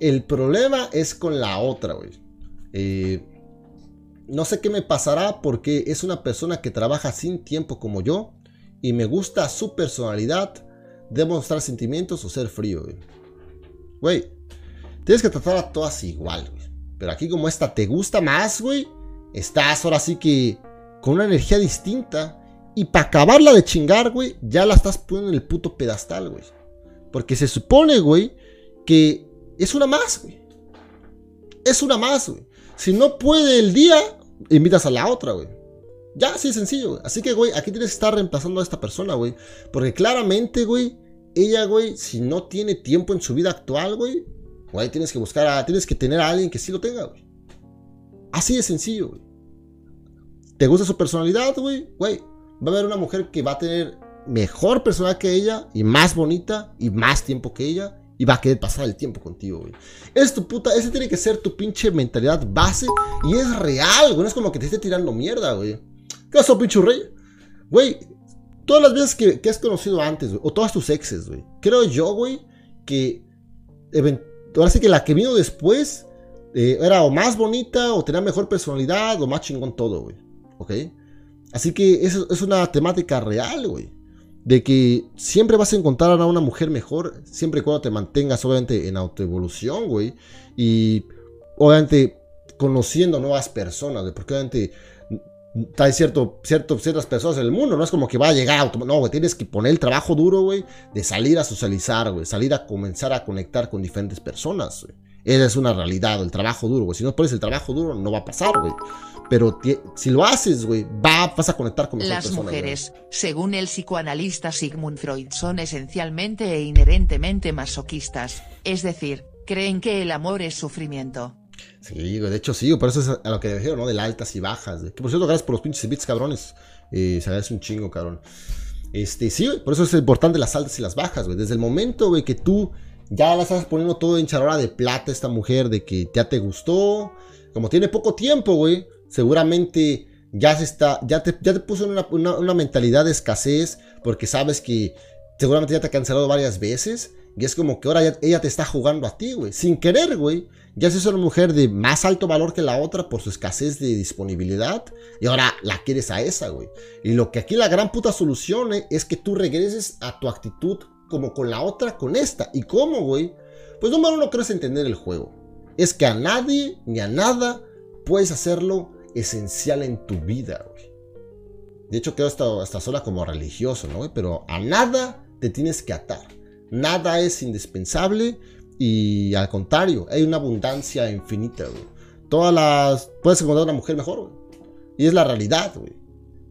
El problema es con la otra, güey. Eh, no sé qué me pasará porque es una persona que trabaja sin tiempo como yo y me gusta su personalidad, demostrar sentimientos o ser frío, güey. Güey, tienes que tratar a todas igual, güey. Pero aquí como esta te gusta más, güey, estás ahora sí que con una energía distinta y para acabarla de chingar, güey, ya la estás poniendo en el puto pedestal, güey. Porque se supone, güey, que es una más, güey. Es una más, güey. Si no puede el día, invitas a la otra, güey. Ya, así sencillo, güey. Así que, güey, aquí tienes que estar reemplazando a esta persona, güey. Porque claramente, güey, ella, güey, si no tiene tiempo en su vida actual, güey, güey, tienes que buscar a, tienes que tener a alguien que sí lo tenga, güey. Así de sencillo, güey. ¿Te gusta su personalidad, güey? Güey, va a haber una mujer que va a tener mejor personalidad que ella y más bonita y más tiempo que ella y va a querer pasar el tiempo contigo, güey. Es tu puta, ese tiene que ser tu pinche mentalidad base y es real, güey. No es como que te esté tirando mierda, güey. ¿Qué pasó, pinche rey? Güey, todas las veces que, has conocido antes, güey, o todas tus exes, güey. Creo yo, güey, que ahora sí que la que vino después eh, era o más bonita o tenía mejor personalidad o más chingón todo, güey. ¿Ok? Así que eso es una temática real, güey de que siempre vas a encontrar a una mujer mejor, siempre y cuando te mantengas, obviamente, en autoevolución, güey. Y, obviamente, conociendo nuevas personas, porque obviamente hay cierto, cierto, ciertas personas en el mundo, no es como que va a llegar no, güey, tienes que poner el trabajo duro, güey, de salir a socializar, güey, salir a comenzar a conectar con diferentes personas, güey. Esa es una realidad, el trabajo duro, güey. Si no pones el trabajo duro, no va a pasar, güey. Pero si lo haces, güey, va, vas a conectar con Las mujeres, según el psicoanalista Sigmund Freud, son esencialmente e inherentemente masoquistas, es decir, creen que el amor es sufrimiento. Sí, de hecho sí, por eso es a lo que dijeron, ¿no? De las altas y bajas. Que por cierto, gracias por los pinches bits, cabrones. Eh, se agradece un chingo, cabrón. Este, sí, por eso es importante las altas y las bajas, güey. Desde el momento, güey, que tú ya la estás poniendo todo en charola de plata esta mujer, de que ya te gustó. Como tiene poco tiempo, güey, seguramente ya se está, ya te, ya te puso en una, mentalidad de escasez porque sabes que seguramente ya te ha cancelado varias veces y es como que ahora ella te está jugando a ti, güey, sin querer, güey. Ya se es una mujer de más alto valor que la otra por su escasez de disponibilidad y ahora la quieres a esa, güey. Y lo que aquí la gran puta solución es que tú regreses a tu actitud como con la otra, con esta. ¿Y cómo, güey? Pues número uno, crees entender el juego. Es que a nadie ni a nada puedes hacerlo esencial en tu vida, güey. De hecho, quedo hasta, hasta sola como religioso, ¿no? Pero a nada te tienes que atar. Nada es indispensable y al contrario, hay una abundancia infinita, güey. Todas las... Puedes encontrar una mujer mejor, güey. Y es la realidad, güey.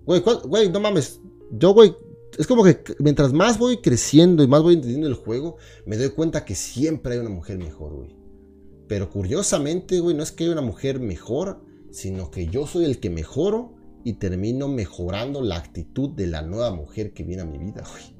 Güey, güey, no mames. Yo, güey, es como que mientras más voy creciendo y más voy entendiendo el juego, me doy cuenta que siempre hay una mujer mejor, güey. Pero curiosamente, güey, no es que haya una mujer mejor, sino que yo soy el que mejoro y termino mejorando la actitud de la nueva mujer que viene a mi vida, güey.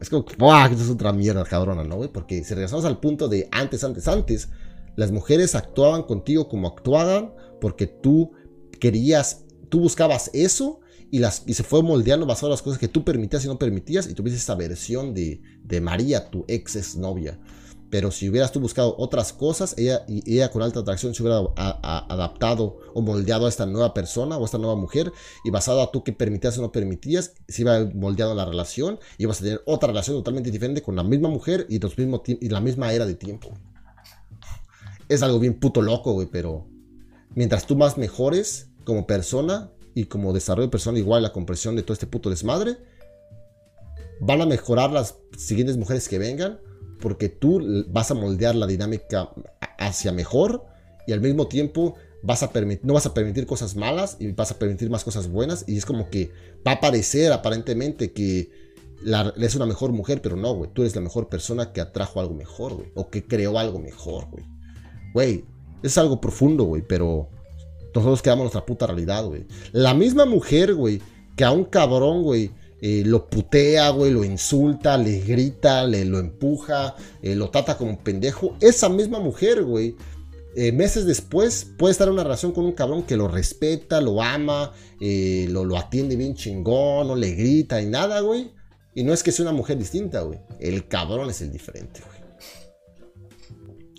Es como que, ¡buah! Esto es otra mierda cabrona, ¿no, güey? Porque si regresamos al punto de antes, antes, antes, las mujeres actuaban contigo como actuaban porque tú querías, tú buscabas eso y, se fue moldeando basado en las cosas que tú permitías y no permitías y tuviste esa versión de, de María, tu ex novia. Pero si hubieras tú buscado otras cosas, ella, y ella con alta atracción se hubiera adaptado o moldeado a esta nueva persona o a esta nueva mujer. Y basado a tú que permitías o no permitías, se iba moldeando la relación. Y vas a tener otra relación totalmente diferente con la misma mujer y, los mismos y la misma era de tiempo. Es algo bien puto loco, güey, pero mientras tú más mejores como persona y como desarrollo personal igual la comprensión de todo este puto desmadre, van a mejorar las siguientes mujeres que vengan porque tú vas a moldear la dinámica hacia mejor y al mismo tiempo vas a no vas a permitir cosas malas y vas a permitir más cosas buenas y es como que va a parecer aparentemente que la, es una mejor mujer, pero no, güey, tú eres la mejor persona que atrajo algo mejor, güey, o que creó algo mejor, güey. Güey, es algo profundo, güey, pero nosotros quedamos nuestra puta realidad, güey. La misma mujer, güey, que a un cabrón, güey, eh, lo putea, güey, lo insulta, le grita, le lo empuja, eh, lo trata como pendejo. Esa misma mujer, güey, eh, meses después puede estar en una relación con un cabrón que lo respeta, lo ama, lo, lo atiende bien chingón, no le grita y nada, güey. Y no es que sea una mujer distinta, güey. El cabrón es el diferente, güey.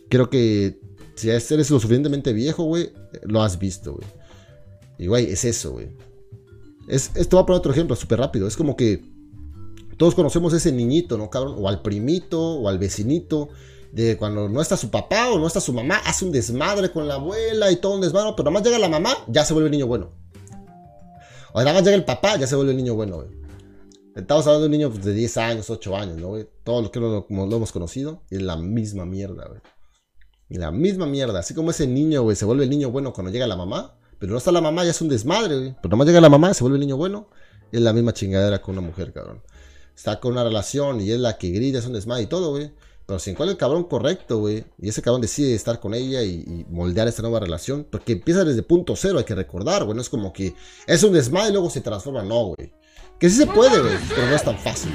Creo que si eres lo suficientemente viejo, güey, lo has visto, güey. Y, güey, es eso, güey. Es, esto va a poner otro ejemplo súper rápido. Es como que todos conocemos ese niñito, ¿no, cabrón? O al primito, o al vecinito, de cuando no está su papá o no está su mamá, hace un desmadre con la abuela y todo un desmadre, pero nada más llega la mamá, ya se vuelve el niño bueno. O nada más llega el papá, ya se vuelve el niño bueno, güey. Estamos hablando de un niño pues, de 10 años, 8 años, ¿no, güey? Todos los que lo, lo hemos conocido, es la misma mierda, güey. La misma mierda. Así como ese niño, güey, se vuelve el niño bueno cuando llega la mamá, pero no está la mamá, ya es un desmadre, güey. Pero nada más llega la mamá, se vuelve el niño bueno, es la misma chingadera con una mujer, cabrón. Está con una relación y es la que grita, es un desmadre y todo, güey. Pero si encuentra el cabrón correcto, güey, y ese cabrón decide estar con ella y, moldear esta nueva relación, porque empieza desde punto cero, hay que recordar, güey, no es como que es un desmadre y luego se transforma, no, güey. Que sí se puede, güey, pero no es tan fácil.